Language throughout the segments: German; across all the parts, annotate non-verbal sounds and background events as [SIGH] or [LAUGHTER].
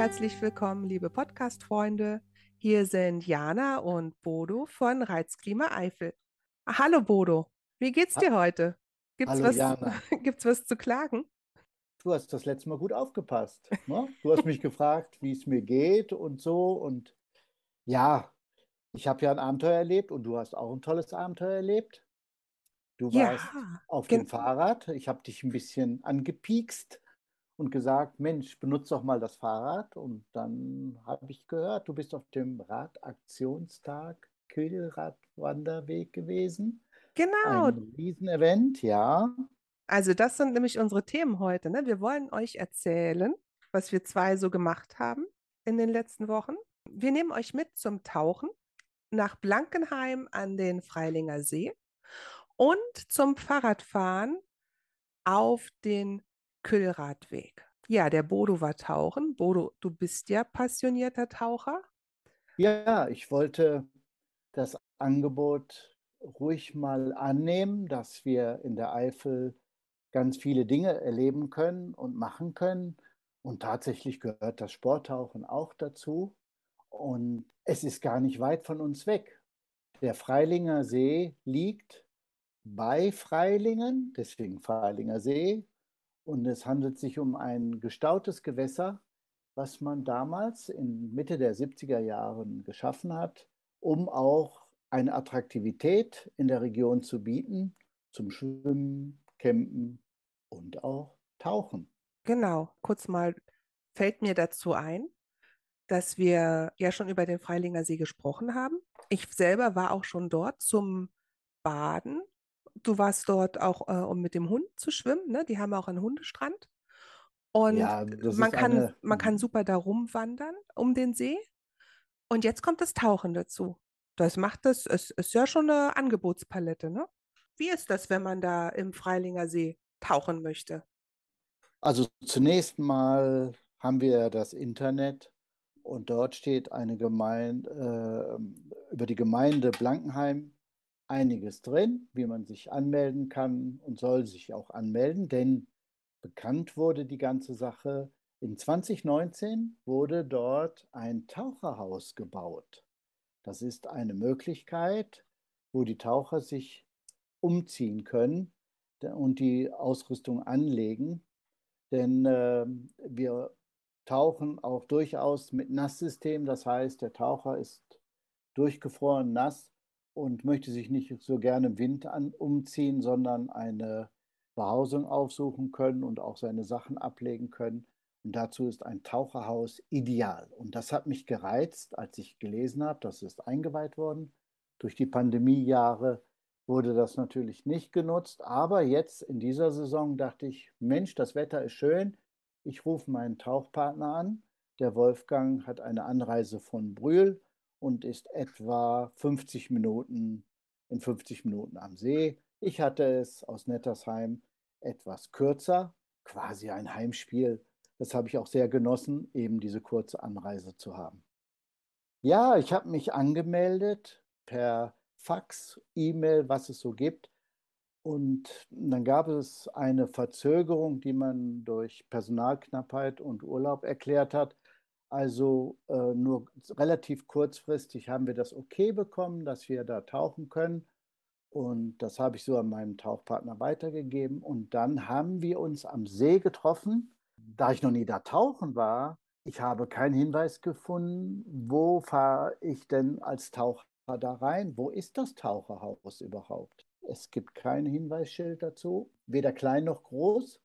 herzlich willkommen, liebe Podcast-Freunde. Hier sind Jana und Bodo von Reizklima Eifel. Hallo Bodo, wie geht's dir heute? Gibt's Hallo was, Jana, [LAUGHS] gibt's was zu klagen? du hast das letzte Mal gut aufgepasst. Ne? Du hast mich gefragt, wie es mir geht und so. Und ja, ich habe ja ein Abenteuer erlebt und du hast auch ein tolles Abenteuer erlebt. Du Ja, warst auf dem Fahrrad. Ich habe dich ein bisschen angepiekst und gesagt, Mensch, benutze doch mal das Fahrrad. Und dann habe ich gehört, du bist auf dem Radaktionstag Kühlradwanderweg gewesen. genau. Ein Riesenevent, ja. Also das sind nämlich unsere Themen heute. Ne? Wir wollen euch erzählen, was wir zwei so gemacht haben in den letzten Wochen. Wir nehmen euch mit zum Tauchen nach Blankenheim an den Freilinger See und zum Fahrradfahren auf den Kühlradweg. Ja, der Bodo war tauchen. Bodo, du bist ja passionierter Taucher. Ja, ich wollte das Angebot ruhig mal annehmen, dass wir in der Eifel ganz viele Dinge erleben können und machen können. Und tatsächlich gehört das Sporttauchen auch dazu. Und es ist gar nicht weit von uns weg. Der Freilinger See liegt bei Freilingen, deswegen Freilinger See. Und es handelt sich um ein gestautes Gewässer, was man damals in Mitte der 70er Jahren geschaffen hat, um auch eine Attraktivität in der Region zu bieten, zum Schwimmen, Campen und auch Tauchen. Genau, kurz mal fällt mir dazu ein, dass wir ja schon über den Freilinger See gesprochen haben. Ich selber war auch schon dort zum Baden. Du warst dort auch, äh, um mit dem Hund zu schwimmen, ne? Die haben auch einen Hundestrand. Und Ja, man kann, eine, man kann super da rumwandern um den See. Und jetzt kommt das Tauchen dazu. Das macht das, es ist ja schon eine Angebotspalette, ne? Wie ist das, wenn man da im Freilinger See tauchen möchte? also zunächst mal haben wir das Internet und dort steht eine Gemeinde, äh, über die Gemeinde Blankenheim einiges drin, wie man sich anmelden kann und soll sich auch anmelden, denn bekannt wurde die ganze Sache. In 2019 wurde dort ein Taucherhaus gebaut. Das ist eine Möglichkeit, wo die Taucher sich umziehen können und die Ausrüstung anlegen. Denn äh, wir tauchen auch durchaus mit Nasssystem. Das heißt, der Taucher ist durchgefroren nass und möchte sich nicht so gerne im Wind an, umziehen, sondern eine Behausung aufsuchen können und auch seine Sachen ablegen können. Und dazu ist ein Taucherhaus ideal. Und das hat mich gereizt, als ich gelesen habe, das ist eingeweiht worden. Durch die Pandemiejahre wurde das natürlich nicht genutzt. Aber jetzt in dieser Saison dachte ich, Mensch, das Wetter ist schön. Ich rufe meinen Tauchpartner an. Der Wolfgang hat eine Anreise von Brühl und ist etwa 50 Minuten in 50 Minuten am See. Ich hatte es aus Nettersheim etwas kürzer, quasi ein Heimspiel. Das habe ich auch sehr genossen, eben diese kurze Anreise zu haben. Ja, ich habe mich angemeldet per Fax, E-Mail, was es so gibt. Und dann gab es eine Verzögerung, die man durch Personalknappheit und Urlaub erklärt hat. Also äh, nur relativ kurzfristig haben wir das okay bekommen, dass wir da tauchen können. Und das habe ich so an meinen Tauchpartner weitergegeben. Und dann haben wir uns am See getroffen. Da ich noch nie da tauchen war, ich habe keinen Hinweis gefunden, wo fahre ich denn als Taucher da rein? Wo ist das Taucherhaus überhaupt? Es gibt kein Hinweisschild dazu, weder klein noch groß.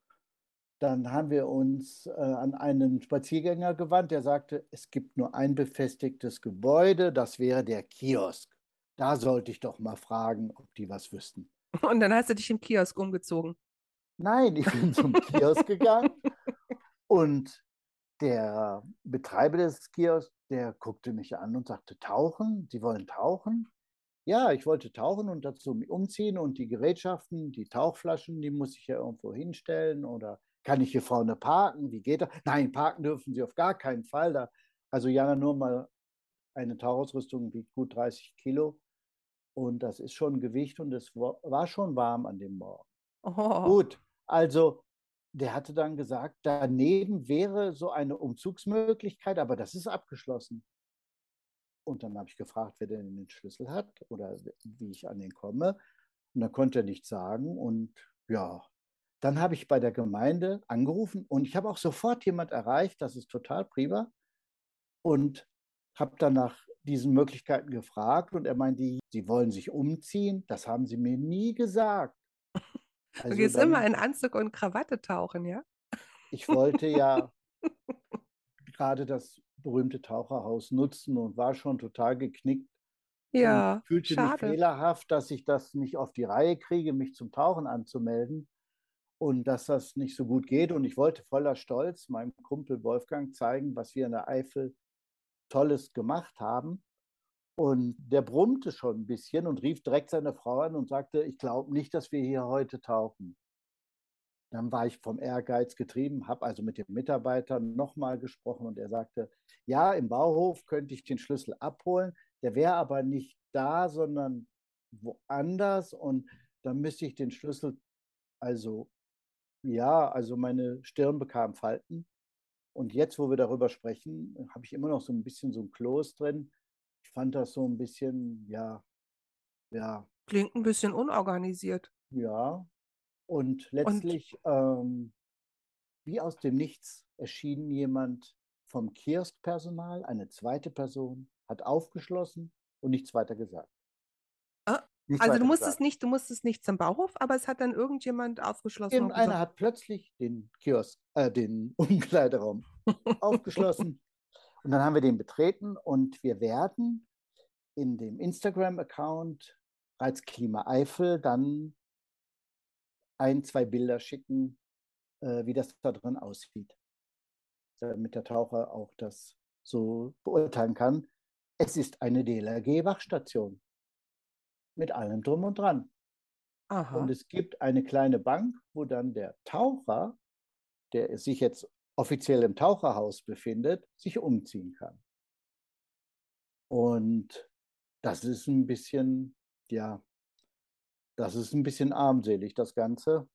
Dann haben wir uns äh, an einen Spaziergänger gewandt, der sagte, es gibt nur ein befestigtes Gebäude, das wäre der Kiosk. Da sollte ich doch mal fragen, ob die was wüssten. [LAUGHS] Und dann hast du dich im Kiosk umgezogen. Nein, ich bin zum [LAUGHS] Kiosk gegangen und der Betreiber des Kiosks, der guckte mich an und sagte, tauchen? Sie wollen tauchen? Ja, ich wollte tauchen und dazu mich umziehen und die Gerätschaften, die Tauchflaschen, die muss ich ja irgendwo hinstellen oder kann ich hier vorne parken? Wie geht das? Nein, parken dürfen Sie auf gar keinen Fall. Da, also Jana, nur mal eine Tauchausrüstung wiegt gut 30 Kilo und das ist schon Gewicht und es war schon warm an dem Morgen. Oh, Gut, also der hatte dann gesagt, daneben wäre so eine Umzugsmöglichkeit, aber das ist abgeschlossen. Und dann habe ich gefragt, wer denn den Schlüssel hat oder wie ich an den komme. Und dann konnte er nichts sagen. Und ja, dann habe ich bei der Gemeinde angerufen und ich habe auch sofort jemand erreicht, das ist total prima. Und habe dann nach diesen Möglichkeiten gefragt und er meinte, sie wollen sich umziehen. Das haben sie mir nie gesagt. [LAUGHS] Also du gehst dann, immer in Anzug und Krawatte tauchen, ja? Ich wollte ja [LAUGHS] gerade das berühmte Taucherhaus nutzen und war schon total geknickt. Ja, und fühlte schade. mich fehlerhaft, dass ich das nicht auf die Reihe kriege, mich zum Tauchen anzumelden und dass das nicht so gut geht. Und ich wollte voller Stolz meinem Kumpel Wolfgang zeigen, was wir in der Eifel Tolles gemacht haben. Und der brummte schon ein bisschen und rief direkt seine Frau an und sagte, ich glaube nicht, dass wir hier heute tauchen. Dann war ich vom Ehrgeiz getrieben, habe also mit dem Mitarbeiter nochmal gesprochen und er sagte, ja, im Bauhof könnte ich den Schlüssel abholen, der wäre aber nicht da, sondern woanders und dann müsste ich den Schlüssel, also ja, also meine Stirn bekam Falten. Und jetzt, wo wir darüber sprechen, habe ich immer noch so ein bisschen so ein Kloß drin. Ich fand das so ein bisschen, ja, ja. Klingt ein bisschen unorganisiert. Ja, und letztlich, Und? Ähm, wie aus dem Nichts, erschien jemand vom Kioskpersonal, eine zweite Person, hat aufgeschlossen und nichts weiter gesagt. Ah, also du musstest nicht, du musstest nicht zum Bauhof, aber es hat dann irgendjemand aufgeschlossen. Irgendeiner hat plötzlich den Kiosk, äh, den [LAUGHS] Umkleideraum aufgeschlossen. Und dann haben wir den betreten und wir werden in dem Instagram-Account Reizklima Eifel dann ein, zwei Bilder schicken, äh, wie das da drin aussieht, damit der Taucher auch das so beurteilen kann. Es ist eine DLRG-Wachstation mit allem drum und dran. Aha. Und es gibt eine kleine Bank, wo dann der Taucher, der sich jetzt offiziell im Taucherhaus befindet, sich umziehen kann. Und das ist ein bisschen, ja, das ist ein bisschen armselig, das Ganze.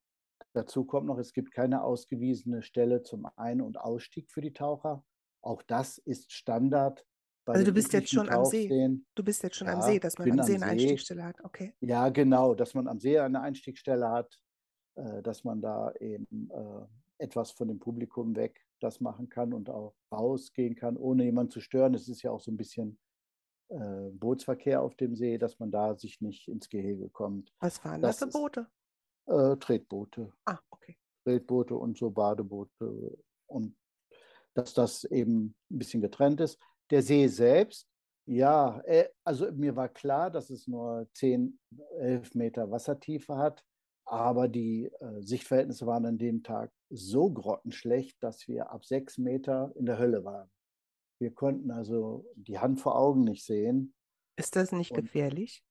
Dazu kommt noch, es gibt keine ausgewiesene Stelle zum Ein- und Ausstieg für die Taucher. Auch das ist Standard. Also du bist jetzt schon am See. Du bist jetzt schon ja, am See, dass man am See eine See. Einstiegsstelle hat. Okay. Ja, genau, dass man am See eine Einstiegsstelle hat, äh, dass man da eben äh, etwas von dem Publikum weg das machen kann und auch rausgehen kann, ohne jemanden zu stören. Es ist ja auch so ein bisschen äh, Bootsverkehr auf dem See, dass man da sich nicht ins Gehege kommt. Was waren das, das für Boote? Ist, äh, Tretboote. Ah, okay. Tretboote und so Badeboote. Und dass das eben ein bisschen getrennt ist. Der See selbst, ja, äh, also mir war klar, dass es nur 10, 11 Meter Wassertiefe hat. Aber die äh, Sichtverhältnisse waren an dem Tag so grottenschlecht, dass wir ab sechs Meter in der Hölle waren. Wir konnten also die Hand vor Augen nicht sehen. Ist das nicht und, gefährlich?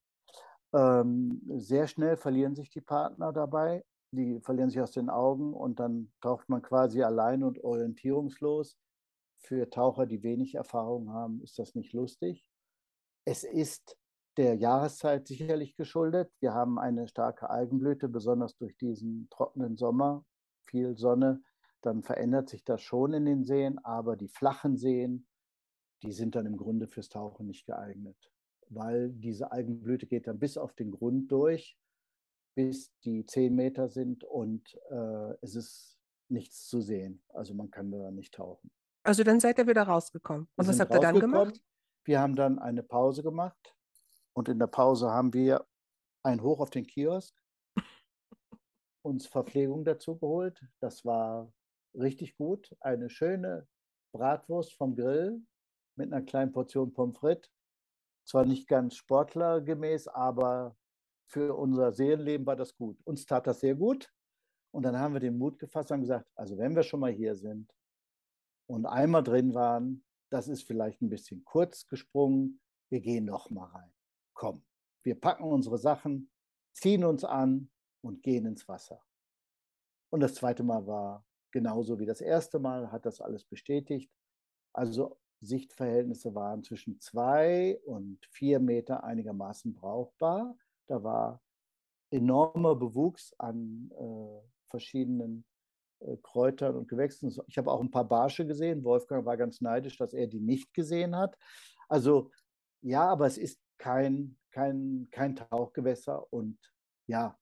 Ähm, sehr schnell verlieren sich die Partner dabei. Die verlieren sich aus den Augen und dann taucht man quasi allein und orientierungslos. Für Taucher, die wenig Erfahrung haben, ist das nicht lustig. Es ist der Jahreszeit sicherlich geschuldet. Wir haben eine starke Algenblüte, besonders durch diesen trockenen Sommer, viel Sonne. Dann verändert sich das schon in den Seen, aber die flachen Seen, die sind dann im Grunde fürs Tauchen nicht geeignet, weil diese Algenblüte geht dann bis auf den Grund durch, bis die zehn Meter sind und äh, es ist nichts zu sehen. Also man kann da nicht tauchen. Also dann seid ihr wieder rausgekommen. Und wir was habt ihr dann gemacht? Wir haben dann eine Pause gemacht und in der Pause haben wir ein Hoch auf den Kiosk, uns Verpflegung dazu geholt. Das war richtig gut. Eine schöne Bratwurst vom Grill mit einer kleinen Portion Pommes frites. Zwar nicht ganz sportlergemäß, aber für unser Seelenleben war das gut. Uns tat das sehr gut. Und dann haben wir den Mut gefasst und gesagt, also wenn wir schon mal hier sind und einmal drin waren, das ist vielleicht ein bisschen kurz gesprungen, wir gehen noch mal rein. Komm, wir packen unsere Sachen, ziehen uns an und gehen ins Wasser. Und das zweite Mal war genauso wie das erste Mal, hat das alles bestätigt. Also Sichtverhältnisse waren zwischen zwei und vier Meter einigermaßen brauchbar. Da war enormer Bewuchs an äh, verschiedenen Kräutern und Gewächsen. Ich habe auch ein paar Barsche gesehen. Wolfgang war ganz neidisch, dass er die nicht gesehen hat. Also ja, aber es ist kein, kein, kein Tauchgewässer. Und ja,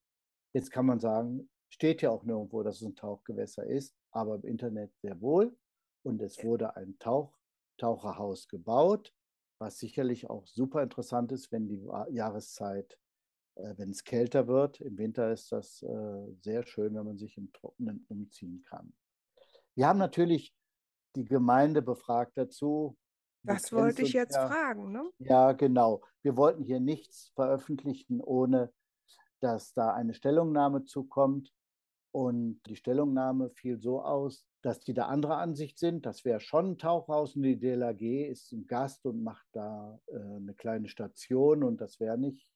jetzt kann man sagen, steht ja auch nirgendwo, dass es ein Tauchgewässer ist, aber im Internet sehr wohl. Und es wurde ein Tauch, Taucherhaus gebaut, was sicherlich auch super interessant ist, wenn die Jahreszeit äh, wenn es kälter wird. Im Winter ist das äh, sehr schön, wenn man sich im Trockenen umziehen kann. Wir haben natürlich die Gemeinde befragt dazu. Das wollte ich jetzt ja, fragen. Ne? Ja, genau. Wir wollten hier nichts veröffentlichen, ohne dass da eine Stellungnahme zukommt. Und die Stellungnahme fiel so aus, dass die da anderer Ansicht sind. Das wäre schon ein Tauchhaus und die DLAG ist ein Gast und macht da äh, eine kleine Station und das wäre nicht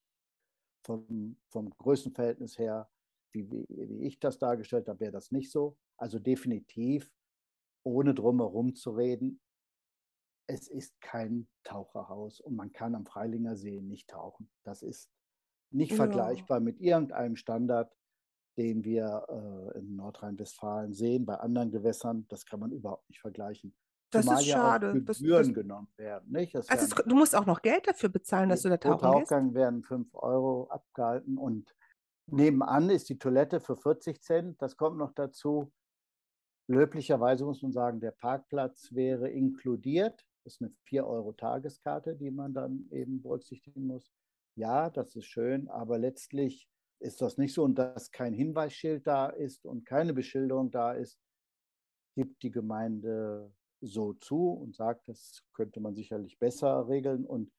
vom, vom Größenverhältnis her, wie, wie, ich das dargestellt habe, wäre das nicht so. Also definitiv, ohne drumherum zu reden, es ist kein Taucherhaus und man kann am Freilinger See nicht tauchen. Das ist nicht ja. vergleichbar mit irgendeinem Standard, den wir äh, in Nordrhein-Westfalen sehen, bei anderen Gewässern. Das kann man überhaupt nicht vergleichen. Das Zumal ist ja schade. Gebühren das, das, genommen werden. Nicht? Das also es, du musst auch noch Geld dafür bezahlen, dass du da tauchen Pro Tauchgang gehst? werden 5 Euro abgehalten und nebenan ist die Toilette für 40 Cent. Das kommt noch dazu. Löblicherweise muss man sagen, der Parkplatz wäre inkludiert. Das ist eine 4 Euro Tageskarte, die man dann eben berücksichtigen muss. Ja, das ist schön, aber letztlich ist das nicht so. Und dass kein Hinweisschild da ist und keine Beschilderung da ist, gibt die Gemeinde so zu und sagt, das könnte man sicherlich besser regeln. Und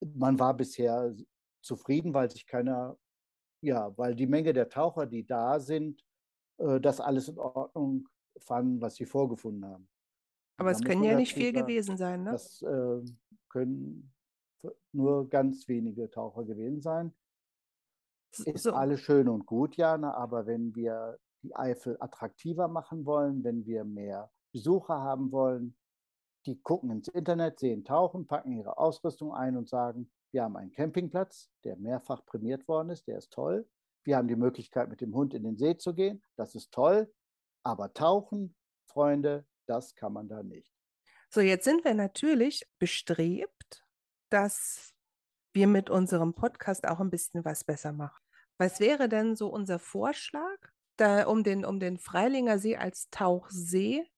man war bisher zufrieden, weil sich keiner, ja, weil die Menge der Taucher, die da sind, äh, das alles in Ordnung fanden, was sie vorgefunden haben. Aber es können ja nicht viel gewesen sein, ne? Das äh, können nur ganz wenige Taucher gewesen sein. Ist so. alles schön und gut, Jana, aber wenn wir die Eifel attraktiver machen wollen, wenn wir mehr Besucher haben wollen, die gucken ins Internet, sehen Tauchen, packen ihre Ausrüstung ein und sagen, wir haben einen Campingplatz, der mehrfach prämiert worden ist, der ist toll. Wir haben die Möglichkeit, mit dem Hund in den See zu gehen, das ist toll. Aber tauchen, Freunde, das kann man da nicht. So, jetzt sind wir natürlich bestrebt, dass wir mit unserem Podcast auch ein bisschen was besser machen. Was wäre denn so unser Vorschlag, da, um, den, um den Freilinger See als Tauchsee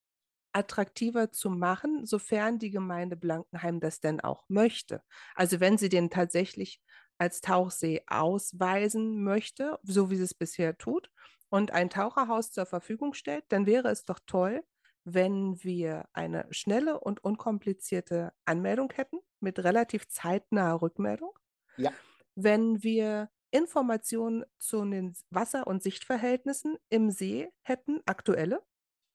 attraktiver zu machen, sofern die Gemeinde Blankenheim das denn auch möchte. Also wenn sie den tatsächlich als Tauchsee ausweisen möchte, so wie sie es bisher tut, und ein Taucherhaus zur Verfügung stellt, dann wäre es doch toll, wenn wir eine schnelle und unkomplizierte Anmeldung hätten, mit relativ zeitnaher Rückmeldung. Ja. Wenn wir Informationen zu den Wasser- und Sichtverhältnissen im See hätten, aktuelle,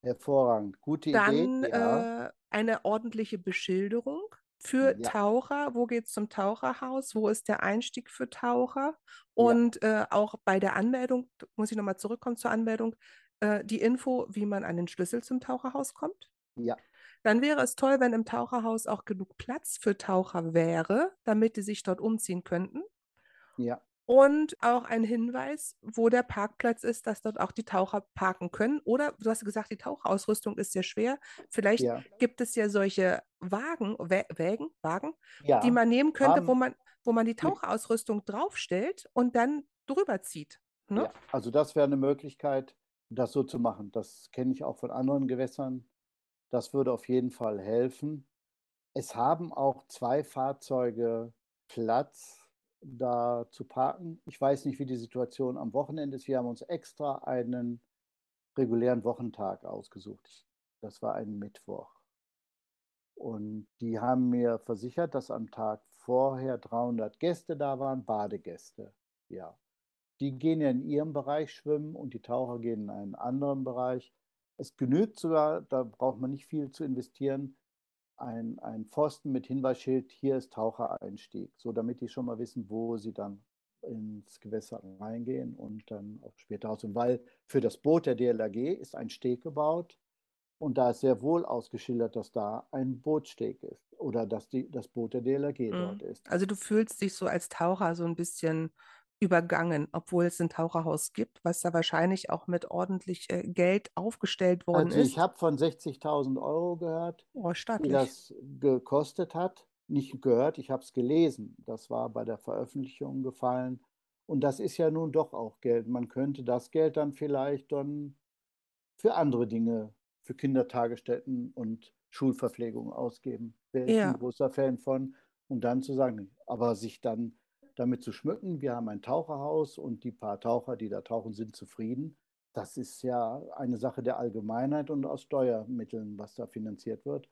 Hervorragend, gute Dann Idee. Ja. äh, eine ordentliche Beschilderung für ja. Taucher. Wo geht es zum Taucherhaus? Wo ist der Einstieg für Taucher? Und ja. äh, auch bei der Anmeldung, muss ich nochmal zurückkommen zur Anmeldung, äh, die Info, wie man an den Schlüssel zum Taucherhaus kommt. Ja. Dann wäre es toll, wenn im Taucherhaus auch genug Platz für Taucher wäre, damit die sich dort umziehen könnten. Ja. Und auch ein Hinweis, wo der Parkplatz ist, dass dort auch die Taucher parken können. Oder du hast gesagt, die Tauchausrüstung ist sehr schwer. Vielleicht ja. gibt es ja solche Wagen, Wä Wägen, Wagen, ja. die man nehmen könnte, wo man, wo man die Tauchausrüstung draufstellt und dann drüber zieht. Ne? Ja. Also das wäre eine Möglichkeit, das so zu machen. Das kenne ich auch von anderen Gewässern. Das würde auf jeden Fall helfen. Es haben auch zwei Fahrzeuge Platz da zu parken. Ich weiß nicht, wie die Situation am Wochenende ist. Wir haben uns extra einen regulären Wochentag ausgesucht. Das war ein Mittwoch. Und die haben mir versichert, dass am Tag vorher 300 Gäste da waren, Badegäste. Ja. Die gehen ja in ihrem Bereich schwimmen und die Taucher gehen in einen anderen Bereich. Es genügt sogar, da braucht man nicht viel zu investieren, ein, ein Pfosten mit Hinweisschild, hier ist Tauchereinstieg, so damit die schon mal wissen, wo sie dann ins Gewässer reingehen und dann auch später aus. Und weil für das Boot der DLRG ist ein Steg gebaut und da ist sehr wohl ausgeschildert, dass da ein Bootsteg ist oder dass die, das Boot der DLRG mhm. dort ist. Also du fühlst dich so als Taucher so ein bisschen übergangen, obwohl es ein Taucherhaus gibt, was da wahrscheinlich auch mit ordentlich äh, Geld aufgestellt worden Also ist. ich habe von 60.000 Euro gehört, oh, wie stattlich. das gekostet hat. Nicht gehört, ich habe es gelesen. Das war bei der Veröffentlichung gefallen. Und das ist ja nun doch auch Geld. Man könnte das Geld dann vielleicht dann für andere Dinge, für Kindertagesstätten und Schulverpflegung ausgeben. Wäre ich Ja. ein großer Fan von. Und dann zu sagen, aber sich dann damit zu schmücken, wir haben ein Taucherhaus und die paar Taucher, die da tauchen, sind zufrieden. Das ist ja eine Sache der Allgemeinheit und aus Steuermitteln, was da finanziert wird.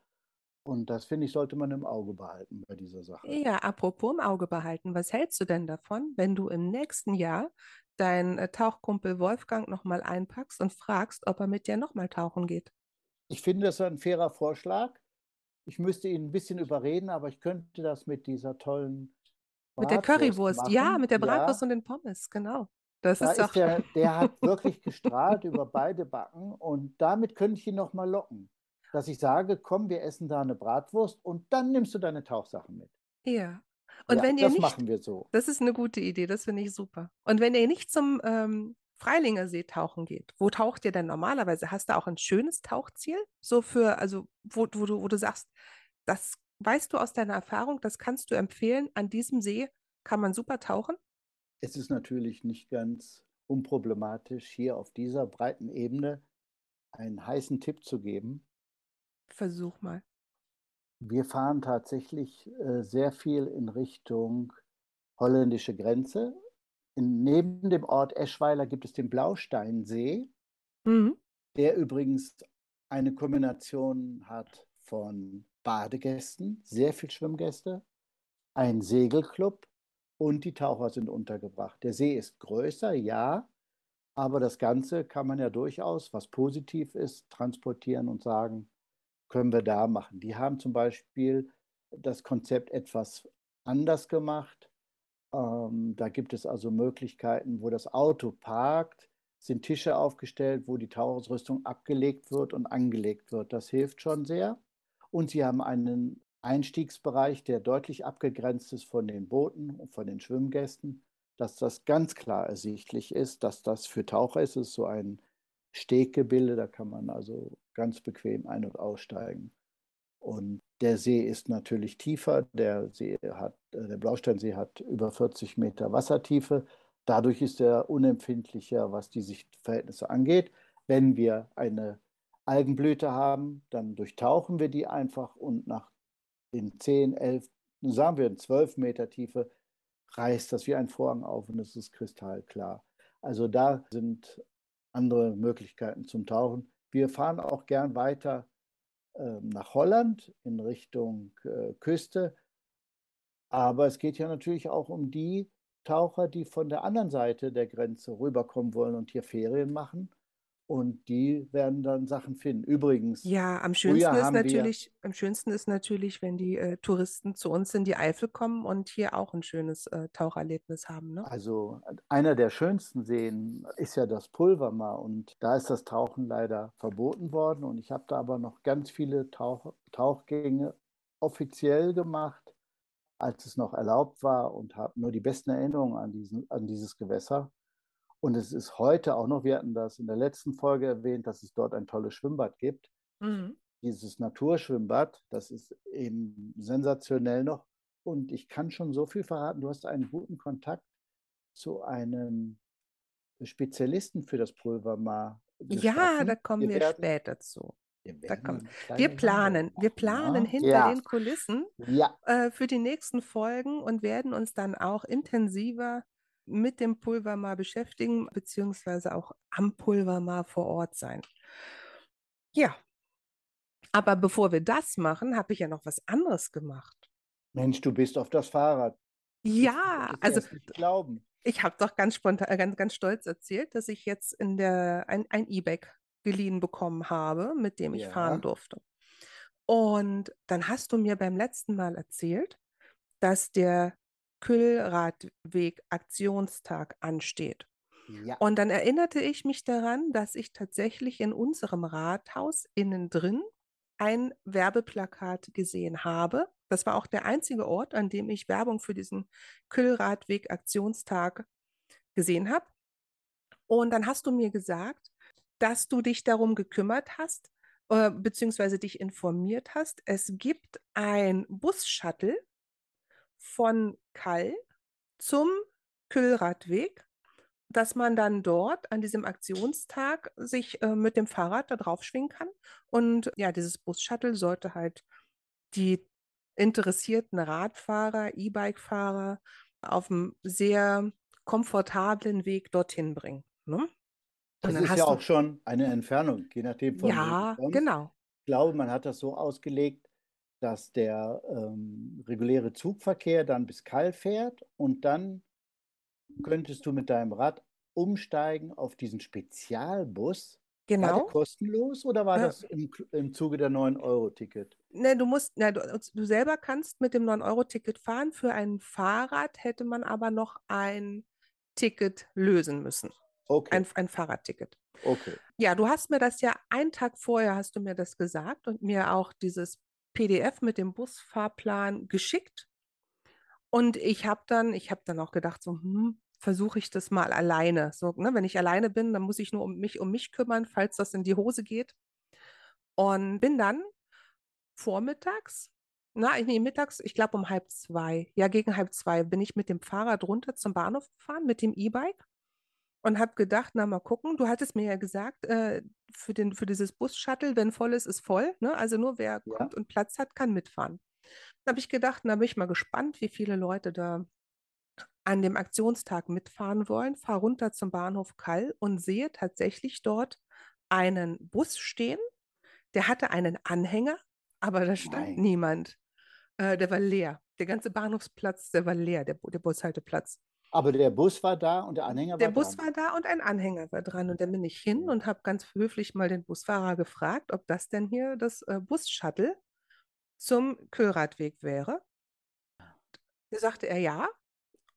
Und das, finde ich, sollte man im Auge behalten bei dieser Sache. Ja, apropos im Auge behalten, was hältst du denn davon, wenn du im nächsten Jahr deinen äh, Tauchkumpel Wolfgang nochmal einpackst und fragst, ob er mit dir nochmal tauchen geht? Ich finde, das ist ein fairer Vorschlag. Ich müsste ihn ein bisschen überreden, aber ich könnte das mit dieser tollen Mit der Currywurst, ja, machen. mit der Bratwurst Ja, und den Pommes, genau. Das da ist ist doch. der, der hat [LAUGHS] wirklich gestrahlt über beide Backen und damit könnte ich ihn noch mal locken, dass ich sage, komm, wir essen da eine Bratwurst und dann nimmst du deine Tauchsachen mit. Ja. Und Ja, wenn ihr das nicht, machen wir so. das ist eine gute Idee, das finde ich super. Und wenn ihr nicht zum ähm, Freilinger See tauchen geht, wo taucht ihr denn normalerweise? Hast du auch ein schönes Tauchziel? So für, also wo, wo du, wo du sagst, das weißt du aus deiner Erfahrung, das kannst du empfehlen, an diesem See kann man super tauchen? Es ist natürlich nicht ganz unproblematisch, hier auf dieser breiten Ebene einen heißen Tipp zu geben. Versuch mal. Wir fahren tatsächlich äh, sehr viel in Richtung holländische Grenze. In, neben dem Ort Eschweiler gibt es den Blausteinsee, Mhm. der übrigens eine Kombination hat von Badegästen, sehr viel Schwimmgäste, ein Segelclub und die Taucher sind untergebracht. Der See ist größer, ja, aber das Ganze kann man ja durchaus, was positiv ist, transportieren und sagen, können wir da machen. Die haben zum Beispiel das Konzept etwas anders gemacht. Ähm, da gibt es also Möglichkeiten, wo das Auto parkt, sind Tische aufgestellt, wo die Tauchausrüstung abgelegt wird und angelegt wird. Das hilft schon sehr. Und sie haben einen Einstiegsbereich, der deutlich abgegrenzt ist von den Booten und von den Schwimmgästen, dass das ganz klar ersichtlich ist, dass das für Taucher ist. Es ist so ein Steggebilde, da kann man also ganz bequem ein- und aussteigen. Und der See ist natürlich tiefer. Der, See hat, äh, der Blausteinsee hat über 40 Meter Wassertiefe. Dadurch ist er unempfindlicher, was die Sichtverhältnisse angeht. Wenn wir eine Algenblüte haben, dann durchtauchen wir die einfach und nach in 10, 11, sagen wir in 12 Meter Tiefe reißt das wie ein Vorhang auf und es ist kristallklar. Also da sind andere Möglichkeiten zum Tauchen. Wir fahren auch gern weiter äh, nach Holland in Richtung äh, Küste. Aber es geht ja natürlich auch um die Taucher, die von der anderen Seite der Grenze rüberkommen wollen und hier Ferien machen. Und die werden dann Sachen finden. Übrigens, Ja, am schönsten ist haben wir, natürlich, am schönsten ist natürlich, wenn die äh, Touristen zu uns in die Eifel kommen und hier auch ein schönes äh, Taucherlebnis haben, ne? also einer der schönsten Seen ist ja das Pulvermar und da ist das Tauchen leider verboten worden. Und ich habe da aber noch ganz viele Tauch Tauchgänge offiziell gemacht, als es noch erlaubt war und habe nur die besten Erinnerungen an, diesen, an dieses Gewässer. Und es ist heute auch noch, wir hatten das in der letzten Folge erwähnt, dass es dort ein tolles Schwimmbad gibt. Mhm. Dieses Naturschwimmbad, das ist eben sensationell noch. Und ich kann schon so viel verraten, du hast einen guten Kontakt zu einem Spezialisten für das Pulvermar Ja, da kommen Wir wir später zu. wir Da kommen. Wir planen, wir machen, planen ne? hinter Ja, den Kulissen ja. äh, für die nächsten Folgen und werden uns dann auch intensiver mit dem Pulvermar beschäftigen, beziehungsweise auch am Pulvermar vor Ort sein. Ja, aber bevor wir das machen, habe ich ja noch was anderes gemacht. Mensch, du bist auf das Fahrrad. Ja, es also glauben. ich habe doch ganz spontan, äh, ganz, ganz stolz erzählt, dass ich jetzt in der ein, ein E-Bike geliehen bekommen habe, mit dem ich fahren Ja, durfte. Und dann hast du mir beim letzten Mal erzählt, dass der Kühlradweg-Aktionstag ansteht. ja, Und dann erinnerte ich mich daran, dass ich tatsächlich in unserem Rathaus innen drin ein Werbeplakat gesehen habe. Das war auch der einzige Ort, an dem ich Werbung für diesen Kühlradweg-Aktionstag gesehen habe. Und dann hast du mir gesagt, dass du dich darum gekümmert hast, äh, beziehungsweise dich informiert hast. Es gibt ein Bus-Shuttle von Kall zum Kühlradweg, dass man dann dort an diesem Aktionstag sich äh, mit dem Fahrrad da drauf schwingen kann. Und ja, dieses Bus-Shuttle sollte halt die interessierten Radfahrer, E-Bike-Fahrer auf einem sehr komfortablen Weg dorthin bringen. Ne? Das ist ja auch schon eine Entfernung, je nachdem von ja, genau. Ich glaube, man hat das so ausgelegt, dass der ähm, reguläre Zugverkehr dann bis Kall fährt und dann könntest du mit deinem Rad umsteigen auf diesen Spezialbus. Genau. War der kostenlos oder war äh, das im, im Zuge der 9-Euro-Ticket? Ne, du musst, ne, du, du selber kannst mit dem 9-Euro-Ticket fahren. Für ein Fahrrad hätte man aber noch ein Ticket lösen müssen. Okay. Ein, ein Fahrradticket. Okay. Ja, du hast mir das ja einen Tag vorher hast du mir das gesagt und mir auch dieses PDF mit dem Busfahrplan geschickt. Und ich habe dann, ich habe dann auch gedacht, so, hm, versuche ich das mal alleine. So, ne, wenn ich alleine bin, dann muss ich nur um mich um mich kümmern, falls das in die Hose geht. Und bin dann vormittags, na, nee, mittags, ich glaube um halb zwei, ja, gegen halb zwei bin ich mit dem Fahrrad runter zum Bahnhof gefahren, mit dem E-Bike und habe gedacht, na mal gucken, du hattest mir ja gesagt, äh, für, den, für dieses Bus-Shuttle, wenn voll ist, ist voll. Ne? Also nur wer ja. kommt und Platz hat, kann mitfahren. Da habe ich gedacht, na bin ich mal gespannt, wie viele Leute da an dem Aktionstag mitfahren wollen. Fahre runter zum Bahnhof Kall und sehe tatsächlich dort einen Bus stehen. Der hatte einen Anhänger, aber da stand Nein. niemand. Äh, der war leer. Der ganze Bahnhofsplatz, der war leer, der, der Bushalteplatz. Aber der Bus war da und der Anhänger der war Bus war da und ein Anhänger war dran. Und dann bin ich hin und habe ganz höflich mal den Busfahrer gefragt, ob das denn hier das äh, Bus-Shuttle zum Köhradweg wäre. Da sagte er ja.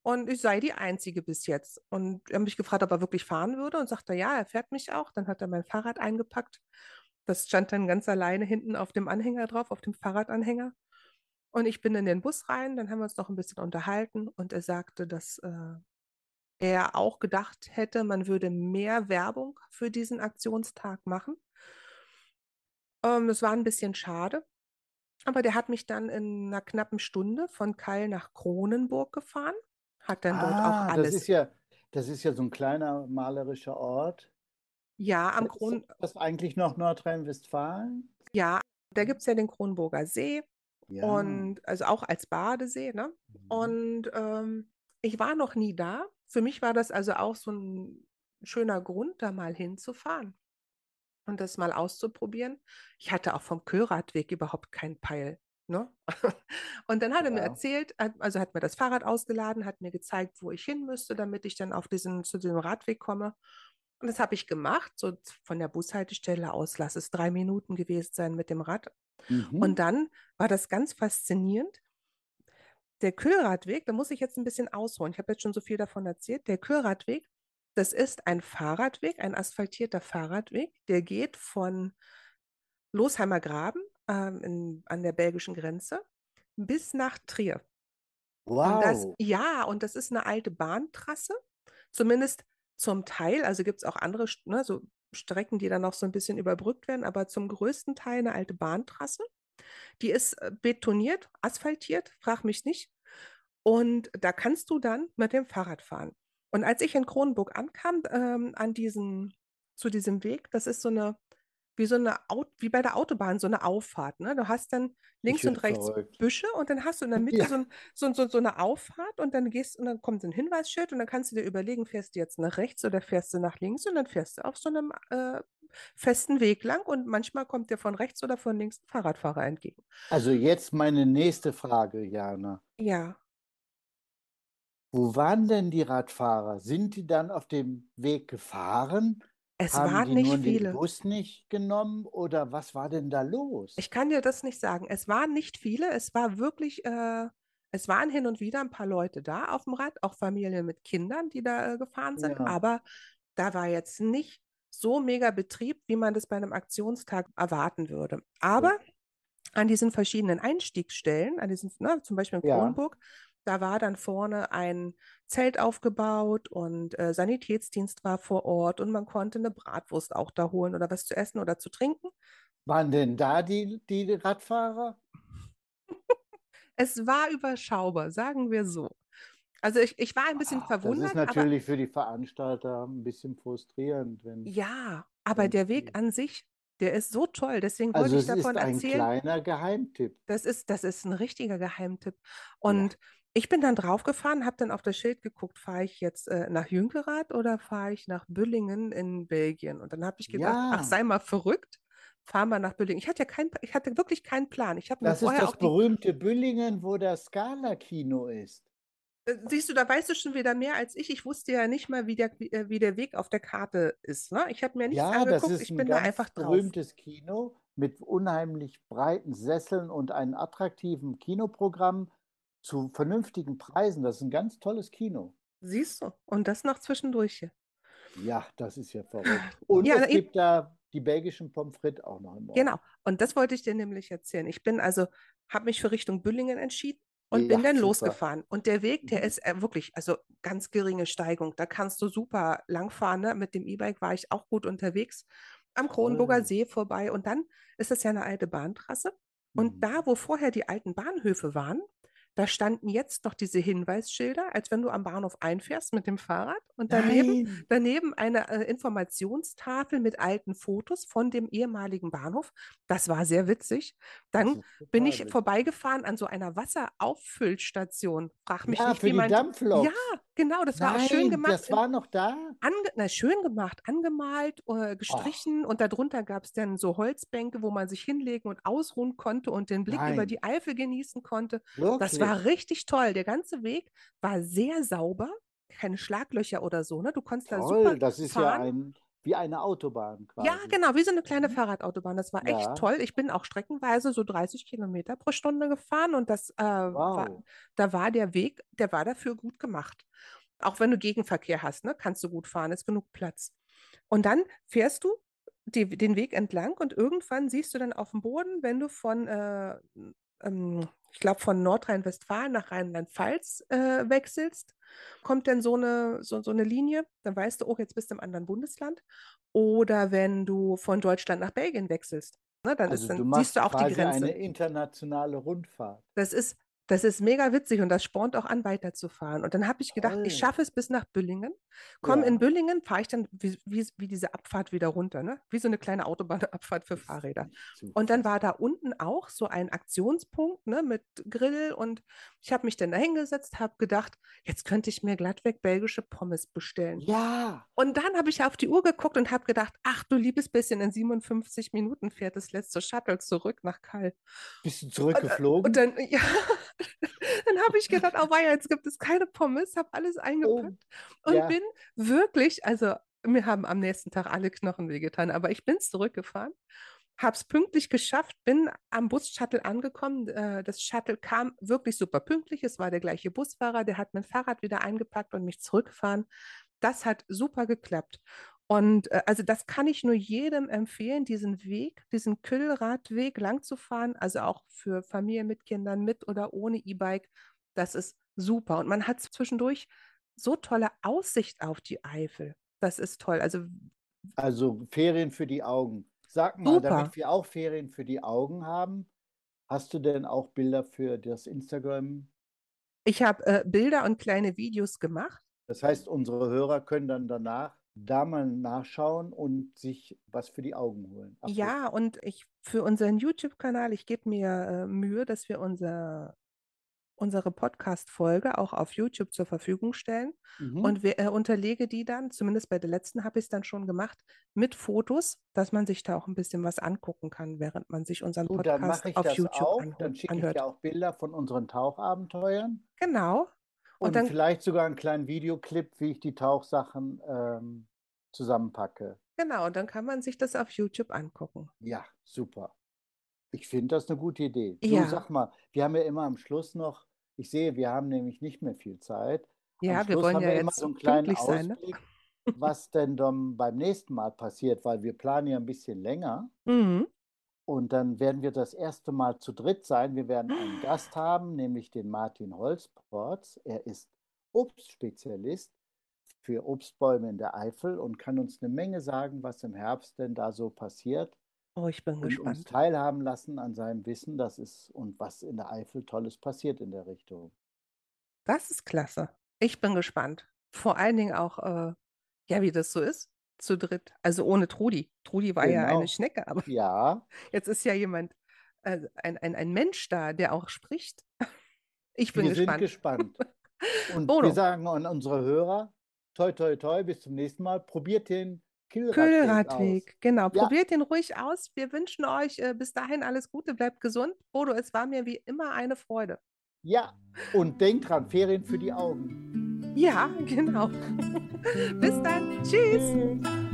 Und ich sei die Einzige bis jetzt. Und er hat mich gefragt, ob er wirklich fahren würde und sagte, ja, er fährt mich auch. Dann hat er mein Fahrrad eingepackt. Das stand dann ganz alleine hinten auf dem Anhänger drauf, auf dem Fahrradanhänger. Und ich bin in den Bus rein, dann haben wir uns noch ein bisschen unterhalten und er sagte, dass äh, er auch gedacht hätte, man würde mehr Werbung für diesen Aktionstag machen. Ähm, das war ein bisschen schade, aber der hat mich dann in einer knappen Stunde von Keil nach Kronenburg gefahren, hat dann ah, dort auch alles. Das ist ja, das ist ja so ein kleiner malerischer Ort. Ja, am Kron. Ist das eigentlich noch Nordrhein-Westfalen? Ja, da gibt es ja den Kronburger See. Ja. Und also auch als Badesee, ne? Mhm. Und ähm, ich war noch nie da. Für mich war das also auch so ein schöner Grund, da mal hinzufahren und das mal auszuprobieren. Ich hatte auch vom Köradweg überhaupt keinen Peil. Ne? [LAUGHS] Und dann hat ja. er mir erzählt, also hat mir das Fahrrad ausgeladen, hat mir gezeigt, wo ich hin müsste, damit ich dann auf diesen, zu diesem Radweg komme. Und das habe ich gemacht, so von der Bushaltestelle aus, lass es drei Minuten gewesen sein mit dem Rad. Mhm. Und dann war das ganz faszinierend. Der Kühlradweg, da muss ich jetzt ein bisschen ausholen. Ich habe jetzt schon so viel davon erzählt. Der Kühlradweg, das ist ein Fahrradweg, ein asphaltierter Fahrradweg, der geht von Losheimer Graben ähm, in, an der belgischen Grenze bis nach Trier. Wow. Und das, ja, und das ist eine alte Bahntrasse, zumindest zum Teil. Also gibt es auch andere, ne, so Strecken, die dann noch so ein bisschen überbrückt werden, aber zum größten Teil eine alte Bahntrasse. Die ist äh, betoniert, asphaltiert, frag mich nicht. Und da kannst du dann mit dem Fahrrad fahren. Und als ich in Kronenburg ankam, ähm, an diesen, zu diesem Weg, das ist so eine, wie so eine, wie bei der Autobahn, so eine Auffahrt. Ne? Du hast dann links und rechts verrückt. Büsche und dann hast du in der [LAUGHS] Mitte ja. so, so, so, so, eine Auffahrt und dann gehst und dann kommt ein Hinweisschild und dann kannst du dir überlegen, fährst du jetzt nach rechts oder fährst du nach links und dann fährst du auf so einem äh, festen Weg lang und manchmal kommt dir von rechts oder von links ein Fahrradfahrer entgegen. Also jetzt meine nächste Frage, Jana. Ja. Wo waren denn die Radfahrer? Sind die dann auf dem Weg gefahren? Es Haben waren die nicht nur viele. den Bus nicht genommen oder was war denn da los? Ich kann dir das nicht sagen. Es waren nicht viele. Es war wirklich, äh, es waren hin und wieder ein paar Leute da auf dem Rad, auch Familien mit Kindern, die da äh, gefahren sind. Ja. Aber da war jetzt nicht so mega Betrieb, wie man das bei einem Aktionstag erwarten würde. Aber an diesen verschiedenen Einstiegsstellen, an diesen, ne, zum Beispiel in Ja. Kronburg, Da war dann vorne ein Zelt aufgebaut und äh, Sanitätsdienst war vor Ort und man konnte eine Bratwurst auch da holen oder was zu essen oder zu trinken. Waren denn da die, die Radfahrer? Es war überschaubar, sagen wir so. Also ich, ich war ein bisschen Ah, verwundert, Das ist natürlich für die Veranstalter ein bisschen frustrierend, aber wenn. ja, aber wenn der Weg an sich, der ist so toll. Deswegen Also wollte ich es ist davon ein erzählen. kleiner Geheimtipp. Das ist, das ist ein richtiger Geheimtipp. Und ich bin dann draufgefahren, habe dann auf das Schild geguckt, fahre ich jetzt äh, nach Jünkerath oder fahre ich nach Büllingen in Belgien? Und dann habe ich gedacht, ach, Ja. sei mal verrückt, fahr mal nach Büllingen. Ich hatte ja kein, ich hatte wirklich keinen Plan. Ich habe Das ist das berühmte Büllingen, wo das Scala-Kino ist. Äh, Siehst du, da weißt du schon wieder mehr als ich. Ich wusste ja nicht mal, wie der, wie, äh, der Weg auf der Karte ist. Ne? Ich habe mir nichts Ja, das angeguckt, ist ich bin da einfach drauf. berühmtes Kino mit unheimlich breiten Sesseln und einem attraktiven Kinoprogramm zu vernünftigen Preisen. Das ist ein ganz tolles Kino. Siehst du? Und das noch zwischendurch hier. Ja, das ist ja [LAUGHS] verrückt. Und Ja, es gibt da die belgischen Pommes frites auch noch im Ort. Genau. Und das wollte ich dir nämlich erzählen. Ich bin also, habe mich für Richtung Büllingen entschieden und bin Ja, dann super. losgefahren. Und der Weg, der Mhm. ist äh, wirklich, also ganz geringe Steigung. Da kannst du super langfahren. Ne? Mit dem E-Bike war ich auch gut unterwegs. Am Kronburger Toll. See vorbei. Und dann ist das ja eine alte Bahntrasse. Und Mhm. da, wo vorher die alten Bahnhöfe waren, da standen jetzt noch diese Hinweisschilder, als wenn du am Bahnhof einfährst mit dem Fahrrad. Und daneben Nein, Daneben eine äh, Informationstafel mit alten Fotos von dem ehemaligen Bahnhof. Das war sehr witzig. Dann bin ich witzig. vorbeigefahren an so einer Wasserauffüllstation. Frag mich Ja, nicht, für wie die man. Dampfloks. Ja, genau, das war auch schön Nein, gemacht. das war noch da. Ange na, schön gemacht, angemalt, äh, gestrichen und darunter gab es dann so Holzbänke, wo man sich hinlegen und ausruhen konnte und den Blick über Nein. die Eifel genießen konnte. Das Wirklich. war richtig toll. Der ganze Weg war sehr sauber, keine Schlaglöcher oder so. Ne? Du konntest da super Toll, das ist ja fahren. ein, wie eine Autobahn quasi. Ja, genau, wie so eine kleine Mhm. Fahrradautobahn. Das war echt Ja. toll. Ich bin auch streckenweise so 30 Kilometer pro Stunde gefahren und das äh, war, Wow. da war der Weg, der war dafür gut gemacht. Auch wenn du Gegenverkehr hast, ne, kannst du gut fahren, ist genug Platz. Und dann fährst du die, den Weg entlang und irgendwann siehst du dann auf dem Boden, wenn du von, äh, ähm, ich glaube, von Nordrhein-Westfalen nach Rheinland-Pfalz äh, wechselst, kommt dann so eine, so, so eine Linie, dann weißt du, oh, jetzt bist du im anderen Bundesland. Oder wenn du von Deutschland nach Belgien wechselst, ne, dann, ist, Also dann du siehst du auch die Grenze. eine internationale Rundfahrt. Das ist, das ist mega witzig und das spornt auch an, weiterzufahren. Und dann habe ich gedacht, ich Toll. schaffe es bis nach Büllingen. Komm, in Ja, Büllingen fahre ich dann wie, wie, wie diese Abfahrt wieder runter, ne? Wie so eine kleine Autobahnabfahrt für Fahrräder. Und dann war da unten auch so ein Aktionspunkt ne, mit Grill und ich habe mich dann da hingesetzt, habe gedacht, jetzt könnte ich mir glattweg belgische Pommes bestellen. Ja, Und dann habe ich auf die Uhr geguckt und habe gedacht, ach du liebes bisschen, in 57 Minuten fährt das letzte Shuttle zurück nach Kall. bist du Und, äh, zurückgeflogen? und dann, [LAUGHS] ja, [LAUGHS] dann habe ich gedacht, oh weia, jetzt gibt es keine Pommes, habe alles Oh, eingepackt und ja. bin wirklich, also mir haben am nächsten Tag alle Knochen wehgetan, aber ich bin zurückgefahren, habe es pünktlich geschafft, bin am Bus-Shuttle angekommen. Äh, das Shuttle kam wirklich super pünktlich. Es war der gleiche Busfahrer, der hat mein Fahrrad wieder eingepackt und mich zurückgefahren. Das hat super geklappt. Und äh, also das kann ich nur jedem empfehlen, diesen Weg, diesen Kühlradweg lang zu fahren, also auch für Familien mit Kindern mit oder ohne E-Bike. Das ist super. Und man hat zwischendurch so tolle Aussicht auf die Eifel. Das ist toll. Also Also Ferien für die Augen. Sag mal, super. damit wir auch Ferien für die Augen haben, hast du denn auch Bilder für das Instagram? Ich habe äh, Bilder und kleine Videos gemacht. Das heißt, unsere Hörer können dann danach da mal nachschauen und sich was für die Augen holen. abholen. Ja, und ich für unseren YouTube-Kanal, ich gebe mir äh, Mühe, dass wir unser, unsere Podcast-Folge auch auf YouTube zur Verfügung stellen. Mhm. Und wir, äh, unterlege die dann, zumindest bei der letzten habe ich es dann schon gemacht, mit Fotos, dass man sich da auch ein bisschen was angucken kann, während man sich unseren dann Podcast mache ich auf das YouTube auch. anhört- Dann schicke ich dir auch Bilder von unseren Tauchabenteuern Genau. Und und dann, vielleicht sogar einen kleinen Videoclip, wie ich die Tauchsachen ähm, zusammenpacke. genau, und dann kann man sich das auf YouTube angucken. Ja, super. Ich finde das eine gute Idee. Du Ja. sag mal, wir haben ja immer am Schluss noch, ich sehe, wir haben nämlich nicht mehr viel Zeit. Am Ja, wir Schluss wollen haben ja wir immer so einen kleinen pünktlich sein, ne? Ausblick, was denn dann beim nächsten Mal passiert, weil wir planen ja ein bisschen länger. Mhm. Und dann werden wir das erste Mal zu dritt sein. Wir werden einen Gast [GASPS] haben, nämlich den Martin Holzporz. Er ist Obstspezialist für Obstbäume in der Eifel und kann uns eine Menge sagen, was im Herbst denn da so passiert. Oh, ich bin und gespannt. uns teilhaben lassen an seinem Wissen, das ist und was in der Eifel Tolles passiert in der Richtung. Das ist klasse. Ich bin gespannt. Vor allen Dingen auch, äh, ja, wie das so ist, zu dritt. Also ohne Trudi. Trudi war ja eine Genau. Schnecke, aber [LAUGHS] Ja, jetzt ist ja jemand, äh, ein, ein, ein Mensch da, der auch spricht. Ich bin wir sind gespannt. gespannt. [LAUGHS] Und Bono. wir sagen an unsere Hörer, toi, toi, toi, bis zum nächsten Mal. Probiert den. Kühlradweg, genau. Ja. Probiert den ruhig aus. Wir wünschen euch äh, bis dahin alles Gute, bleibt gesund. Bodo, es war mir wie immer eine Freude. Ja, und denkt dran, Ferien für die Augen. Ja, genau. [LAUGHS] bis dann. Tschüss.